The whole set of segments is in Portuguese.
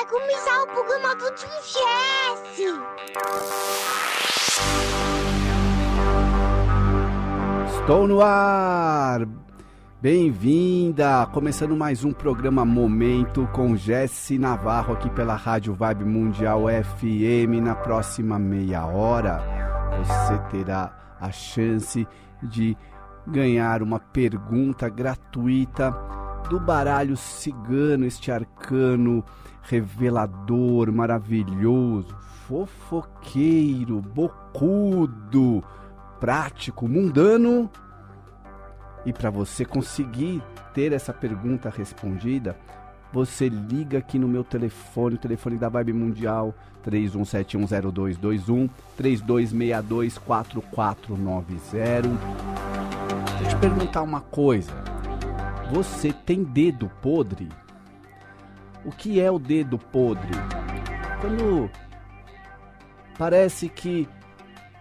vai começar o programa do Jesse. Estou no ar! Bem-vinda! Começando mais um programa Momento com Jesse Navarro aqui pela Rádio Vibe Mundial FM. Na próxima meia hora você terá a chance de ganhar uma pergunta gratuita do baralho cigano, este arcano revelador, maravilhoso, fofoqueiro, bocudo, prático, mundano. E para você conseguir ter essa pergunta respondida, você liga aqui no meu telefone, o telefone da Vibe Mundial, 31710221, 32624490. Deixa eu te perguntar uma coisa. Você tem dedo podre? O que é o dedo podre? Quando parece que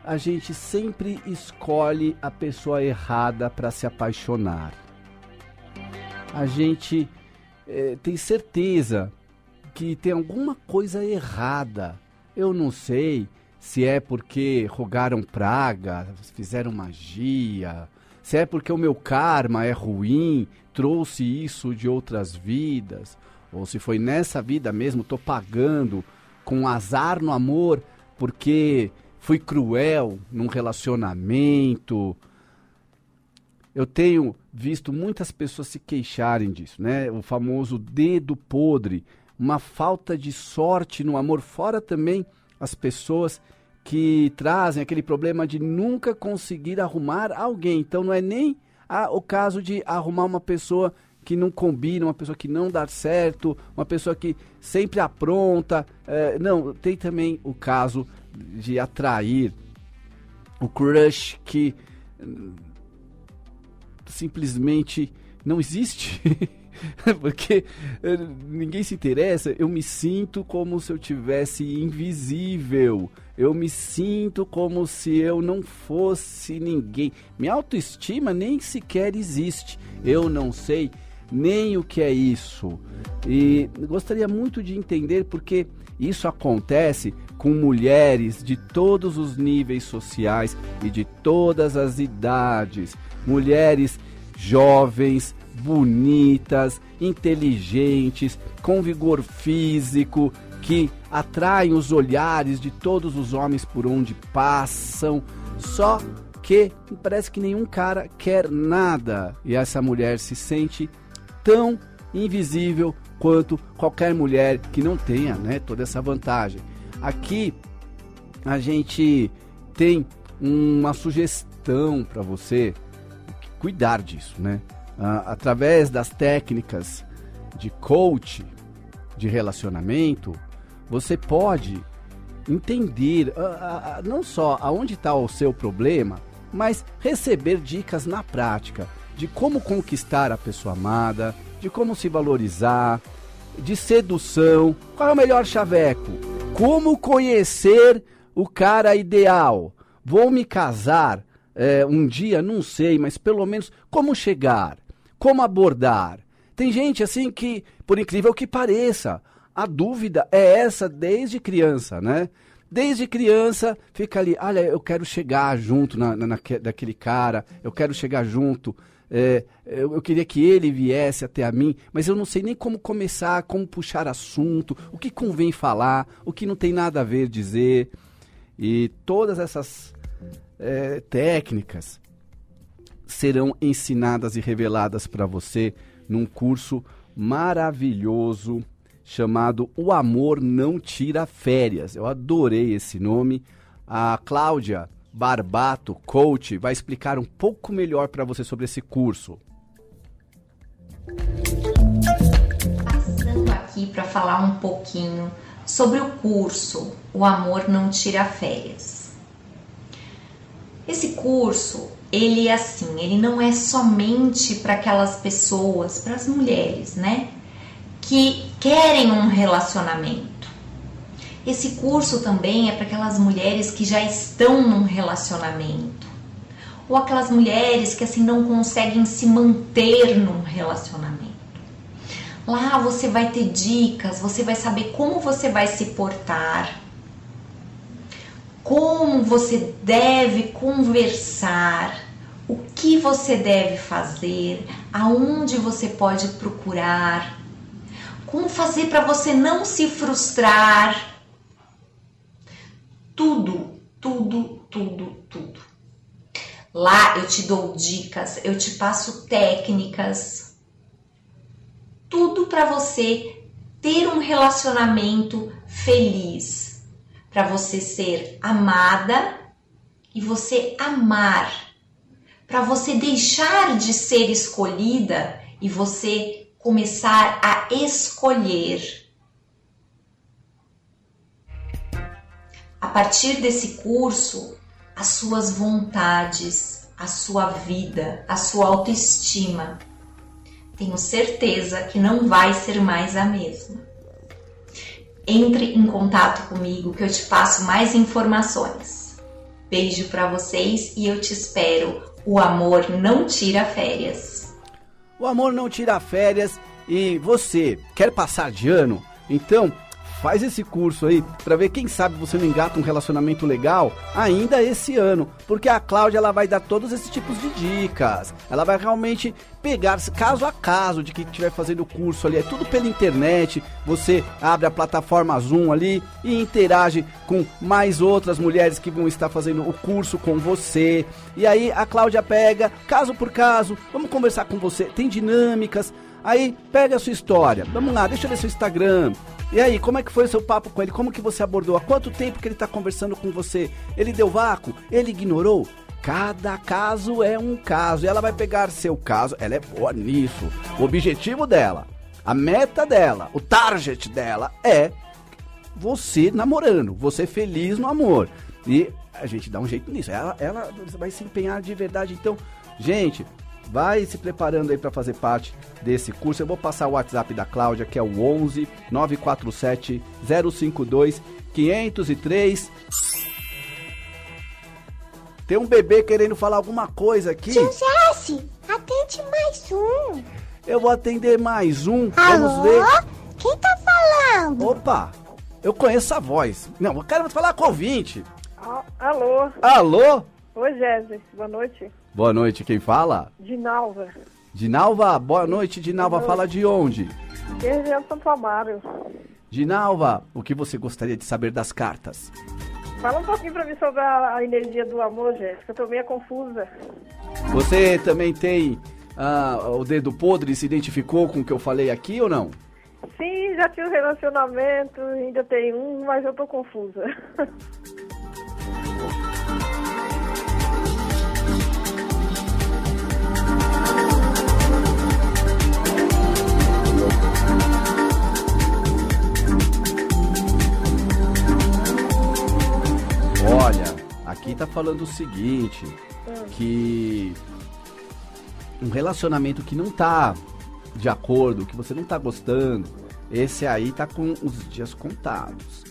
a gente sempre escolhe a pessoa errada para se apaixonar. A gente é, tem certeza que tem alguma coisa errada. Eu não sei se é porque rogaram praga, fizeram magia, se é porque o meu karma é ruim, trouxe isso de outras vidas, ou se foi nessa vida mesmo, tô pagando com azar no amor porque fui cruel num relacionamento. Eu tenho visto muitas pessoas se queixarem disso, né? O famoso dedo podre, uma falta de sorte no amor, fora também as pessoas que trazem aquele problema de nunca conseguir arrumar alguém. Então não é nem a, o caso de arrumar uma pessoa que não combina, uma pessoa que não dá certo, uma pessoa que sempre apronta. É, não, tem também o caso de atrair o crush que hum, simplesmente não existe. porque eh, ninguém se interessa, eu me sinto como se eu tivesse invisível. Eu me sinto como se eu não fosse ninguém. Minha autoestima nem sequer existe. Eu não sei nem o que é isso. E gostaria muito de entender porque isso acontece com mulheres de todos os níveis sociais e de todas as idades. Mulheres jovens, bonitas, inteligentes, com vigor físico, que atraem os olhares de todos os homens por onde passam. Só que parece que nenhum cara quer nada e essa mulher se sente tão invisível quanto qualquer mulher que não tenha né, toda essa vantagem. Aqui a gente tem uma sugestão para você cuidar disso, né? Uh, através das técnicas de coach, de relacionamento, você pode entender uh, uh, não só aonde está o seu problema, mas receber dicas na prática de como conquistar a pessoa amada, de como se valorizar, de sedução, qual é o melhor chaveco, como conhecer o cara ideal. Vou me casar é, um dia, não sei, mas pelo menos como chegar. Como abordar? Tem gente assim que, por incrível que pareça, a dúvida é essa desde criança, né? Desde criança fica ali, olha, eu quero chegar junto na, na, cara, eu quero chegar junto, é, eu, eu, queria que ele viesse até a mim, mas eu não sei nem como começar, como puxar assunto, o que convém falar, o que não tem nada a ver dizer. E todas essas é, técnicas serão ensinadas e reveladas para você num curso maravilhoso chamado O Amor Não Tira Férias. Eu adorei esse nome. A Cláudia Barbato, coach, vai explicar um pouco melhor para você sobre esse curso. Passando aqui para falar um pouquinho sobre o curso O Amor Não Tira Férias. Esse curso ele é assim, ele não é somente para aquelas pessoas, para as mulheres, né, que querem um relacionamento. Esse curso também é para aquelas mulheres que já estão num relacionamento, ou aquelas mulheres que assim não conseguem se manter num relacionamento. Lá você vai ter dicas, você vai saber como você vai se portar, como você deve conversar, o que você deve fazer, aonde você pode procurar, como fazer para você não se frustrar. Tudo, tudo, tudo, tudo. Lá eu te dou dicas, eu te passo técnicas, tudo para você ter um relacionamento feliz, para você ser amada e você amar, para você deixar de ser escolhida e você começar a escolher. A partir desse curso, as suas vontades, a sua vida, a sua autoestima. Tenho certeza que não vai ser mais a mesma. Entre em contato comigo que eu te passo mais informações. Beijo para vocês e eu te espero. O amor não tira férias. O amor não tira férias e você quer passar de ano? Então faz esse curso aí para ver quem sabe você não engata um relacionamento legal ainda esse ano, porque a Cláudia ela vai dar todos esses tipos de dicas. Ela vai realmente pegar caso a caso de quem estiver fazendo o curso ali, é tudo pela internet. Você abre a plataforma Zoom ali e interage com mais outras mulheres que vão estar fazendo o curso com você. E aí a Cláudia pega caso por caso, vamos conversar com você, tem dinâmicas. Aí pega a sua história. Vamos lá, deixa eu ver seu Instagram. E aí, como é que foi o seu papo com ele? Como que você abordou? Há quanto tempo que ele está conversando com você? Ele deu vácuo? Ele ignorou? Cada caso é um caso. Ela vai pegar seu caso. Ela é boa nisso. O objetivo dela, a meta dela, o target dela é você namorando, você feliz no amor. E a gente dá um jeito nisso. Ela, ela vai se empenhar de verdade. Então, gente, vai se preparando aí para fazer parte desse curso. Eu vou passar o WhatsApp da Cláudia, que é o 11 947 052 503. Tem um bebê querendo falar alguma coisa aqui. Tio Jesse, atende mais um. Eu vou atender mais um. Alô? Vamos ver. Quem tá falando? Opa, eu conheço a voz. Não, eu quero falar com o ouvinte. Alô, Alô? Oi Jéssica, boa noite. Boa noite, quem fala? Dinalva, Dinalva, boa noite, Dinalva. Fala de onde? região Santo Amaro. Dinalva, o que você gostaria de saber das cartas? Fala um pouquinho pra mim sobre a, energia do amor, Jéssica, eu tô meio confusa. Você também tem ah, o dedo podre, se identificou com o que eu falei aqui ou não? Sim, já tive um relacionamento, ainda tem um, mas eu tô confusa. Olha, aqui tá falando o seguinte, que um relacionamento que não tá de acordo, que você não tá gostando, esse aí tá com os dias contados.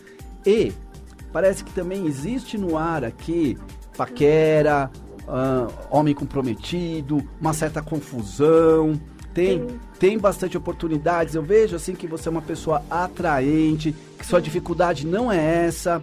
E parece que também existe no ar aqui paquera, ah, homem comprometido, uma certa confusão. Tem, tem bastante oportunidades. Eu vejo assim que você é uma pessoa atraente, que sua dificuldade não é essa.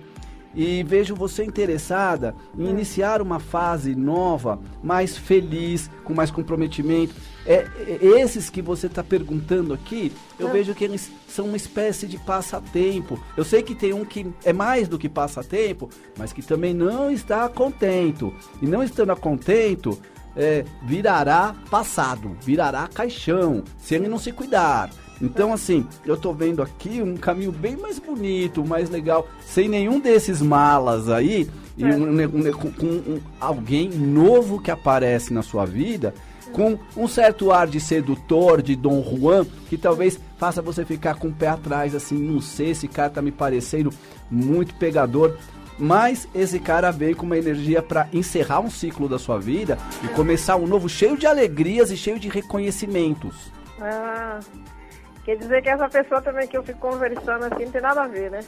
E vejo você interessada em iniciar uma fase nova, mais feliz, com mais comprometimento. É, é- esses que você está perguntando aqui, eu vejo que eles são uma espécie de passatempo. Eu sei que tem um que é mais do que passatempo, mas que também não está contento. E não estando contento, é, virará passado, virará caixão, se ele não se cuidar. Então, assim, eu tô vendo aqui um caminho bem mais bonito, mais legal, sem nenhum desses malas aí, e um- um- com, com um- alguém novo que aparece na sua vida, com um certo ar de sedutor, de Dom Juan, que talvez faça você ficar com o pé atrás, assim, não sei, esse cara tá me parecendo muito pegador. Mas esse cara veio com uma energia para encerrar um ciclo da sua vida e começar um novo cheio de alegrias e cheio de reconhecimentos. Ah, quer dizer que essa pessoa também que eu fico conversando assim não tem nada a ver, né?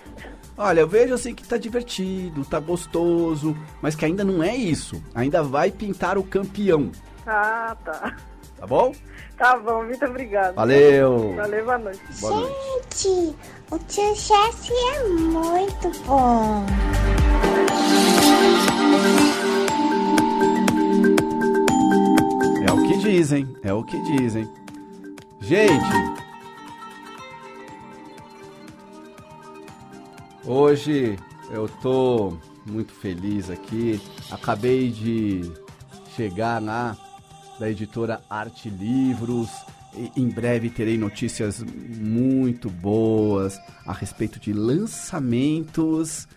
Olha, eu vejo assim que tá divertido, tá gostoso, mas que ainda não é isso. Ainda vai pintar o campeão. Ah, tá. Tá bom? Tá bom, muito obrigado. Valeu. Valeu, boa noite. Boa noite. Gente, o tio é muito bom. É o que dizem, é o que dizem. Gente, hoje eu tô muito feliz aqui. Acabei de chegar na da editora Arte Livros. E em breve terei notícias muito boas a respeito de lançamentos,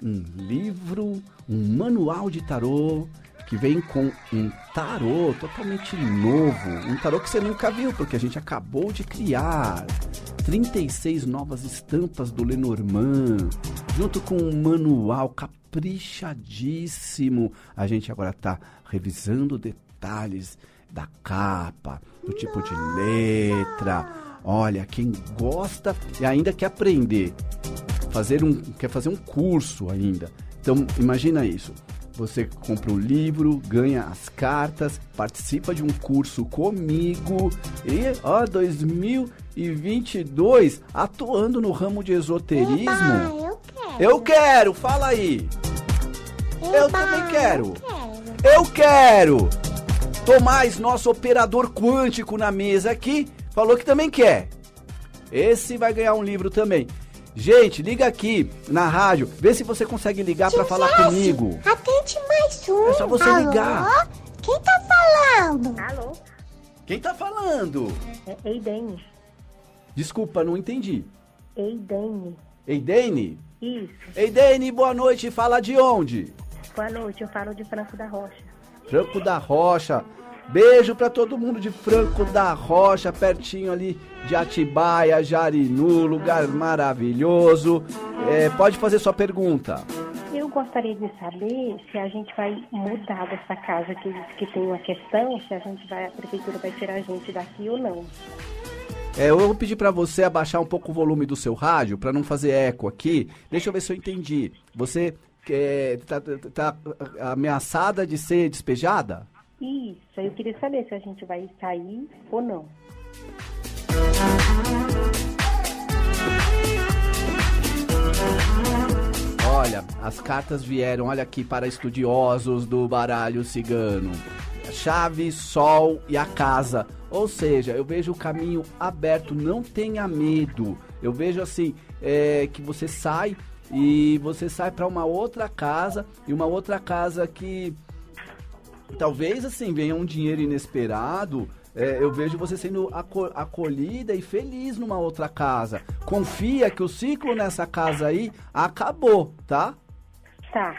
um livro, um manual de tarô que vem com um tarô totalmente novo, um tarô que você nunca viu, porque a gente acabou de criar. 36 novas estampas do Lenormand, junto com um manual caprichadíssimo. A gente agora está revisando detalhes da capa, do tipo de letra. Olha, quem gosta e ainda quer aprender, fazer um, quer fazer um curso ainda. Então, imagina isso. Você compra um livro, ganha as cartas, participa de um curso comigo e, ó, 2022 atuando no ramo de esoterismo. Eba, eu quero. Eu quero, fala aí. eu Eba, também quero. Eu quero. Eu quero! Tomás, nosso operador quântico na mesa aqui, falou que também quer. Esse vai ganhar um livro também. Gente, liga aqui na rádio, vê se você consegue ligar Tio falar comigo. Atende um. É só você Alô? ligar. Quem tá falando? Alô? Quem tá falando? É Eidene. Desculpa, não entendi. Eidene. Eidene? Isso. Eidene, boa noite, fala de onde? Boa noite, eu falo de Franco da Rocha. Franco da Rocha. Beijo pra todo mundo de Franco da Rocha, pertinho ali de Atibaia, Jarinu, lugar maravilhoso. É, pode fazer sua pergunta. Eu gostaria de saber se a gente vai mudar dessa casa que, que tem uma questão, se a gente vai, a prefeitura vai tirar a gente daqui ou não. É, eu vou pedir pra você abaixar um pouco o volume do seu rádio pra não fazer eco aqui. Deixa eu ver se eu entendi. Você é, tá, tá- tá ameaçada de ser despejada? Isso, eu queria saber se a gente vai sair ou não. Olha, as cartas vieram, olha aqui, para estudiosos do baralho cigano. Chave, sol e a casa. Ou seja, eu vejo o caminho aberto, não tenha medo. Eu vejo assim, é, que você sai e você sai para uma outra casa e uma outra casa que talvez assim venha um dinheiro inesperado. É, eu vejo você sendo aco- acolhida e feliz numa outra casa. Confia que o ciclo nessa casa aí acabou, tá? Tá.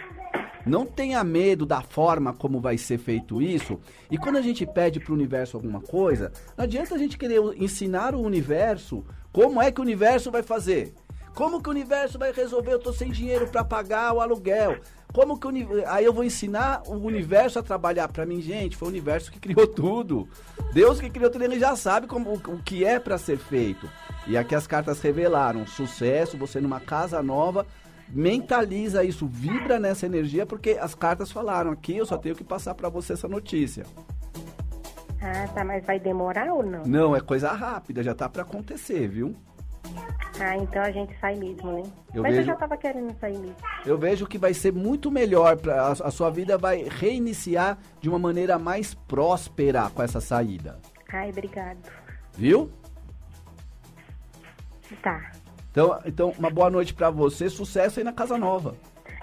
Não tenha medo da forma como vai ser feito isso. E quando a gente pede para o universo alguma coisa, não adianta a gente querer ensinar o universo como é que o universo vai fazer. Como que o universo vai resolver? Eu tô sem dinheiro para pagar o aluguel. Como que o uni- aí eu vou ensinar o universo a trabalhar para mim, gente? Foi o universo que criou tudo. Deus que criou tudo, ele já sabe como, o que é para ser feito. E aqui as cartas revelaram sucesso, você numa casa nova, mentaliza isso, vibra nessa energia, porque as cartas falaram aqui, eu só tenho que passar para você essa notícia. Ah, tá, mas vai demorar ou não? Não, é coisa rápida, já tá para acontecer, viu? Ah, então a gente sai mesmo, né? Eu mas eu vejo- já tava querendo sair mesmo. Eu vejo que vai ser muito melhor, pra, a, a sua vida vai reiniciar de uma maneira mais próspera com essa saída, Ai, obrigado. viu? Tá. Então, então uma boa noite para você, sucesso aí na casa nova.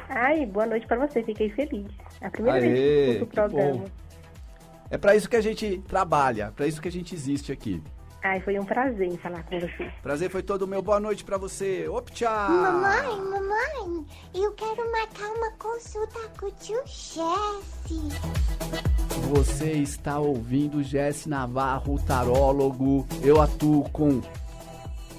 Ai, boa noite pra você, fiquei feliz. É a primeira Aê, vez que escuto o programa. bom. É para isso que a gente trabalha, para isso que a gente existe aqui. Ai, foi um prazer em falar com você. Prazer foi todo meu. Boa noite para você. Op, tchau. Mamãe, mamãe, eu quero marcar uma consulta com o tio Jesse. Você está ouvindo Jesse Navarro, o tarólogo. Eu atuo com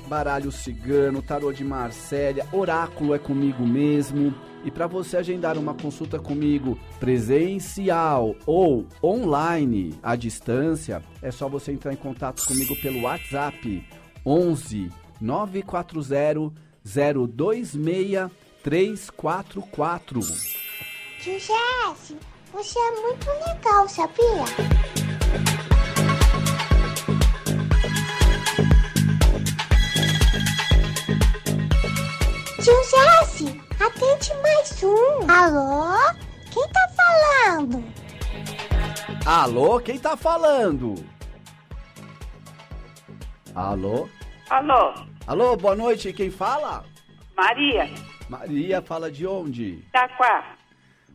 baralho cigano, tarô de Marsella, oráculo é comigo mesmo. E para você agendar uma consulta comigo presencial ou online à distância, é só você entrar em contato comigo pelo WhatsApp 11 940 026 344. Tio Jesse, você é muito legal, sabia? Alô? Quem tá falando? Alô, quem tá falando? Alô? Alô, Alô, boa noite, quem fala? Maria, Maria fala de onde? Taquá.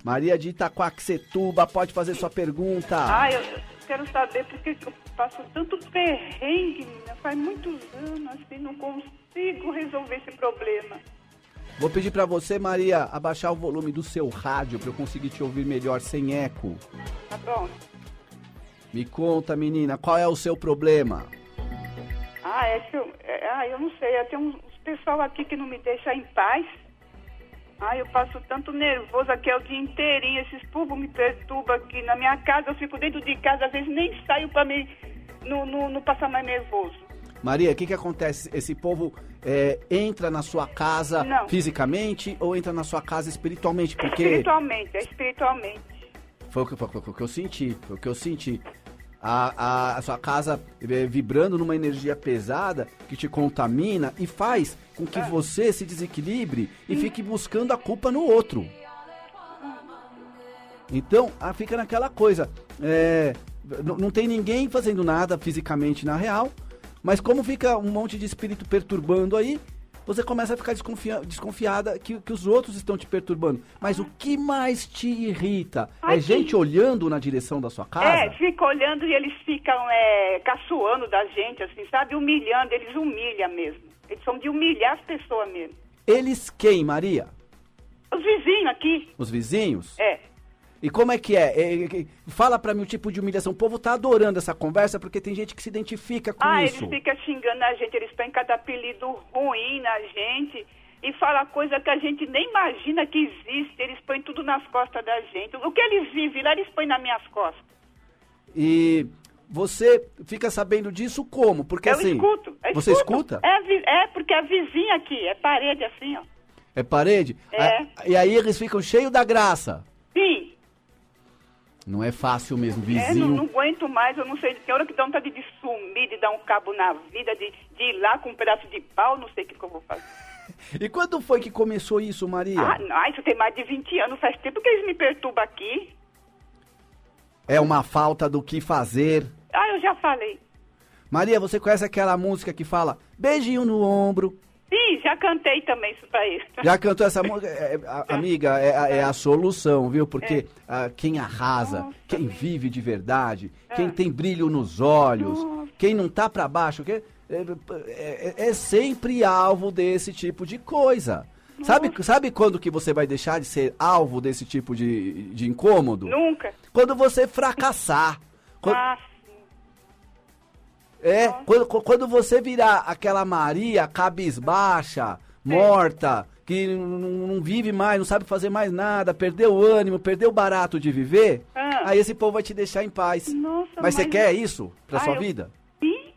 Maria de Itaquaquecetuba, pode fazer sua pergunta. Ah, eu quero saber porque que eu passo tanto perrengue, menina. Faz muitos anos assim, não consigo resolver esse problema. Vou pedir pra você, Maria, abaixar o volume do seu rádio pra eu conseguir te ouvir melhor sem eco. Tá bom? Me conta, menina, qual é o seu problema? Ah, é que eu. é- ah, eu não sei. Tem uns pessoal aqui que não me deixa em paz. Ah, eu passo tanto nervoso aqui é o dia inteirinho. Esses povos me perturbam aqui na minha casa. Eu fico dentro de casa, às vezes nem saio pra me. Não, não, não passar mais nervoso. Maria, o que que acontece? Esse povo é, entra na sua casa Não. fisicamente ou entra na sua casa espiritualmente? Porque Espiritualmente, é espiritualmente. foi o que, foi o que eu senti, foi o que eu senti. A, a- a sua casa é, vibrando numa energia pesada que te contamina e faz com que você se desequilibre e fique buscando a culpa no outro. Então, ah, fica naquela coisa. é, não tem ninguém fazendo nada fisicamente na real, mas como fica um monte de espírito perturbando aí, você começa a ficar desconfia- desconfiada que, que os outros estão te perturbando. Mas o que mais te irrita? Ai, é gente olhando na direção da sua casa? É, fica olhando e eles ficam é, caçoando da gente, assim, sabe? Humilhando, eles humilham mesmo. Eles são de humilhar as pessoas mesmo. Eles quem, Maria? Os vizinhos aqui, Os vizinhos? é. E como é que é? É, é, é, Fala pra mim o tipo de humilhação. O povo tá adorando essa conversa porque tem gente que se identifica com Ah, isso. eles ficam xingando a gente, eles põem cada apelido ruim na gente e fala coisa que a gente nem imagina que existe. Eles põem tudo nas costas da gente. O que eles vivem lá, eles põem nas minhas costas. E você fica sabendo disso como? Porque eu assim. escuto. eu Você escuto. escuta? É, a é, porque a vizinha aqui, é parede assim, ó. É parede? É. Ah, E aí eles ficam cheios da graça. Não é fácil mesmo, É, não, vizinho. não aguento mais, eu não sei. Tem hora que dá vontade de sumir, de dar um cabo na vida, de, de ir lá com um pedaço de pau, não sei o que, que eu vou fazer. E quando foi que começou isso, Maria? Ah, não, isso tem mais de 20 anos, faz tempo que eles me perturbam aqui. É uma falta do que fazer. Ah, eu já falei. Maria, você conhece aquela música que fala beijinho no ombro? Sim, já cantei também isso pra eles. Já cantou essa música? É, é, amiga, é, a- é a solução, viu? Porque ah, quem arrasa, Nossa, quem vive de verdade, quem tem brilho nos olhos, quem não tá pra baixo, que, é, é- é sempre alvo desse tipo de coisa. Sabe, sabe quando que você vai deixar de ser alvo desse tipo de, de incômodo? Nunca. Quando você fracassar. Quando, Ah, é, quando, quando você virar aquela Maria cabisbaixa, morta, que não vive mais, não sabe fazer mais nada, perdeu o ânimo, perdeu o barato de viver, Ah. aí esse povo vai te deixar em paz. Nossa, mas você mas- quer isso pra Ah, sua eu- vida? sim.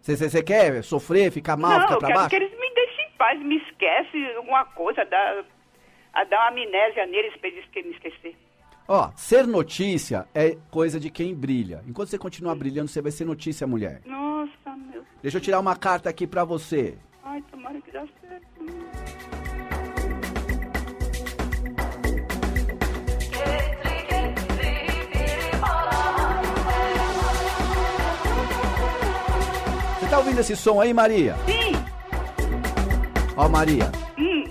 Você quer sofrer, ficar mal, não, ficar eu pra quero baixo? que eles me deixem em paz, me esquece alguma coisa, dá, a dar uma amnésia neles pra eles que- me esquecer. Ó, ser notícia é coisa de quem brilha. Enquanto você continuar brilhando, você vai ser notícia, mulher. Nossa, meu. Deixa eu tirar uma carta aqui pra você. Ai, tomara que dá certo. Você tá ouvindo esse som aí, Maria? Sim. Ó, Maria, Hum.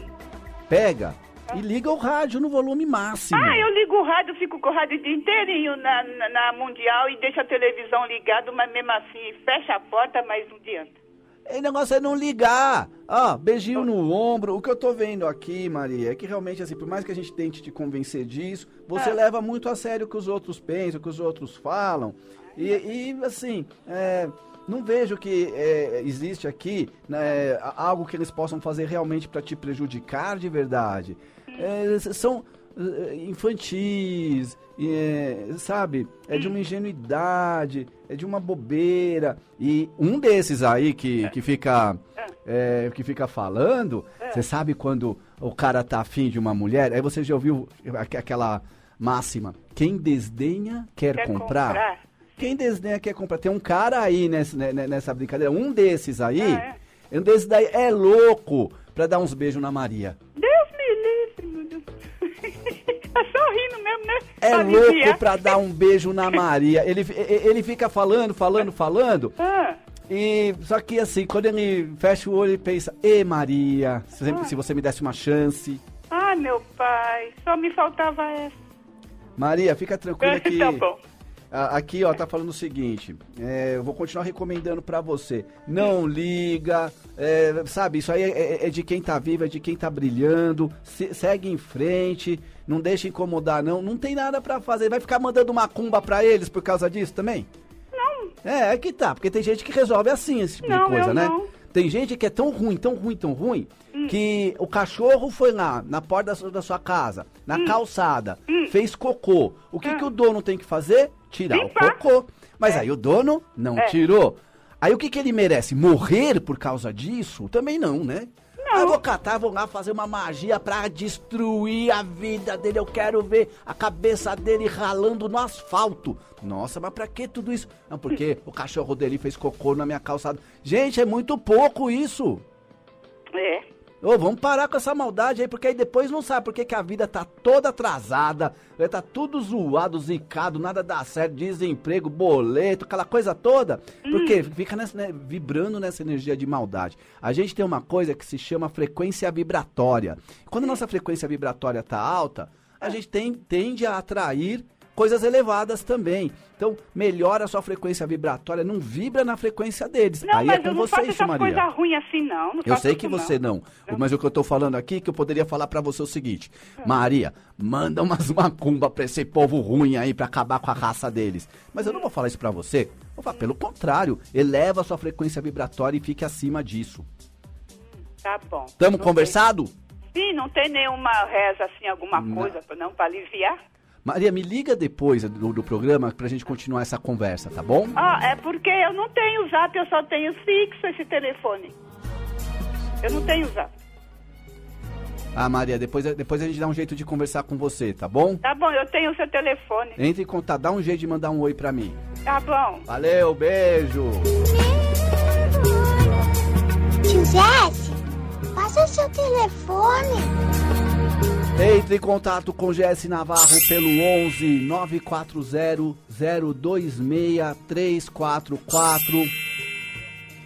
pega e liga o rádio no volume máximo. Ah, eu ligo o rádio, fico com o rádio o dia inteirinho na, na, na Mundial e deixo a televisão ligada, mas mesmo assim fecha a porta, mas não adianta. O negócio é não ligar. Ó, beijinho no ombro. O que eu tô vendo aqui, Maria, é que realmente, assim, por mais que a gente tente te convencer disso, você Ah. leva muito a sério o que os outros pensam, o que os outros falam. E, e, assim, é, não vejo que é, existe aqui né, algo que eles possam fazer realmente para te prejudicar de verdade. É, são eh, infantis, é, sabe? É de uma ingenuidade, é de uma bobeira. E um desses aí que, que fica é, que fica falando, você sabe quando o cara tá afim de uma mulher? Aí você já ouviu aqu- aquela máxima: quem desdenha quer, Quer comprar. comprar. Quem desdenha quer comprar. Tem um cara aí nessa, né, né, nessa brincadeira, um desses aí, Ah, um desses daí é louco pra dar uns beijos na Maria. Deus é Pra louco pra dar um beijo na Maria. Ele, e- ele fica falando, falando, falando. Ah, E só que assim, quando ele fecha o olho e pensa, Ê Maria, se, se você me desse uma chance. ah, meu pai, só me faltava essa. Maria, fica tranquila que. tá bom. Aqui, ó, tá falando o seguinte. é, eu vou continuar recomendando pra você. Não liga, é, sabe? Isso aí é, é- é de quem tá vivo, é de quem tá brilhando. se- segue em frente, não deixa incomodar, não. Não tem nada pra fazer. Vai ficar mandando macumba pra eles por causa disso também? Não, É, é que tá, porque tem gente que resolve assim esse tipo Não, de coisa, né? não. Tem gente que é tão ruim, tão ruim, tão ruim, Hum. que o cachorro foi lá, na porta da sua, da sua casa, na Hum. calçada, fez cocô. O que, que o dono tem que fazer? Tirar Ah. Limpar. o cocô. Mas aí o dono não É. tirou. Aí o que, que ele merece? Morrer por causa disso? Também não, né? Eu vou catar, vou lá fazer uma magia pra destruir a vida dele. Eu quero ver a cabeça dele ralando no asfalto. Nossa, mas pra que tudo isso? Não, porque o cachorro dele fez cocô na minha calçada. Gente, é muito pouco isso. é. Ô, vamos parar com essa maldade aí, porque aí depois não sabe por que a vida tá toda atrasada, né, tá tudo zoado, zicado, nada dá certo, desemprego, boleto, aquela coisa toda. Porque fica nessa, né, vibrando nessa energia de maldade. A gente tem uma coisa que se chama frequência vibratória. Quando a nossa frequência vibratória tá alta, a gente tem, tende a atrair coisas elevadas também. Então, melhora a sua frequência vibratória, não vibra na frequência deles. Não, aí mas é com eu não você faço isso, essa Maria. coisa ruim assim, não. não Eu sei que você não. Mas o que eu tô falando aqui, que eu poderia falar pra você o seguinte. Maria, manda umas macumba pra esse povo ruim aí, pra acabar com a raça deles. Mas eu não vou falar isso pra você. Vou falar, pelo contrário, eleva a sua frequência vibratória e fique acima disso. Tá bom. Tamo Não conversado? Sim, não tem nenhuma reza assim, alguma Não. coisa, não, pra aliviar? Maria, me liga depois do, do programa pra gente continuar essa conversa, tá bom? Ah, é porque eu não tenho zap, eu só tenho fixo esse telefone. Eu não tenho zap. Ah, Maria, depois, depois a gente dá um jeito de conversar com você, tá bom? Tá bom, eu tenho o seu telefone. Entre em contato, dá um jeito de mandar um oi pra mim. Tá bom. Valeu, beijo! Tio Jesse, passa o seu telefone. Entre em contato com GS Navarro pelo 11 940 026 344.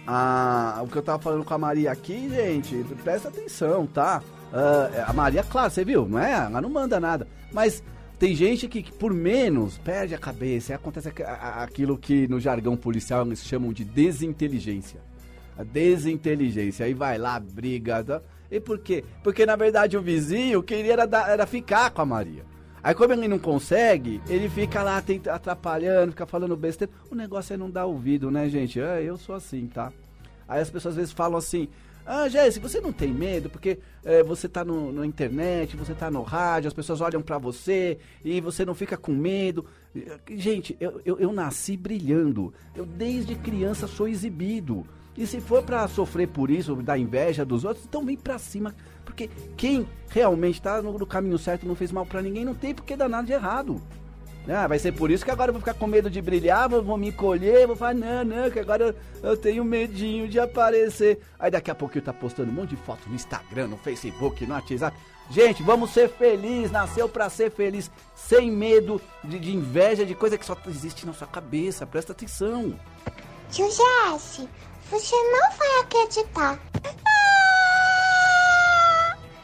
Ah, o que eu tava falando com a Maria aqui, gente, presta atenção, tá? Ah, a Maria, claro, você viu, não é? Ela não manda nada. Mas tem gente que, que por menos perde a cabeça. E acontece aquilo que no jargão policial eles chamam de desinteligência. A desinteligência. Aí vai lá, briga. tá? E por quê? Porque na verdade o vizinho queria era, era ficar com a Maria. Aí como ele não consegue, ele fica lá tenta, atrapalhando, fica falando besteira. O negócio é não dar ouvido, né, gente? Ah, eu sou assim, tá? Aí as pessoas às vezes falam assim: Ah, Jéssica, você não tem medo porque eh, você tá no, na internet, você tá no rádio, as pessoas olham pra você e você não fica com medo. Gente, eu, eu, eu nasci brilhando. Eu desde criança sou exibido. E se for pra sofrer por isso, da inveja dos outros, então vem pra cima. Porque quem realmente tá no, caminho certo, não fez mal pra ninguém, não tem por que dar nada de errado. Ah, vai ser por isso que agora eu vou ficar com medo de brilhar, vou, vou me encolher, vou falar, não, não, que agora eu, eu tenho medinho de aparecer. Aí daqui a pouco eu tá postando um monte de foto no Instagram, no Facebook, no WhatsApp. Gente, vamos ser felizes, nasceu pra ser feliz, sem medo de, de inveja, de coisa que só existe na sua cabeça, presta atenção. Tio Jesse, você não vai acreditar.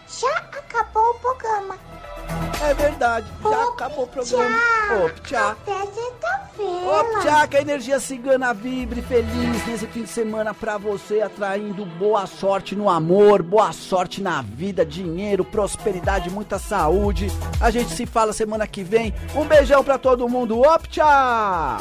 Já acabou o programa. É verdade, já acabou o programa. Op, tchau. Até sexta-feira. Op, tchau, que a energia cigana vibre feliz nesse fim de semana pra você, atraindo boa sorte no amor, boa sorte na vida, dinheiro, prosperidade, muita saúde. A gente se fala semana que vem. Um beijão pra todo mundo. Op, tchau.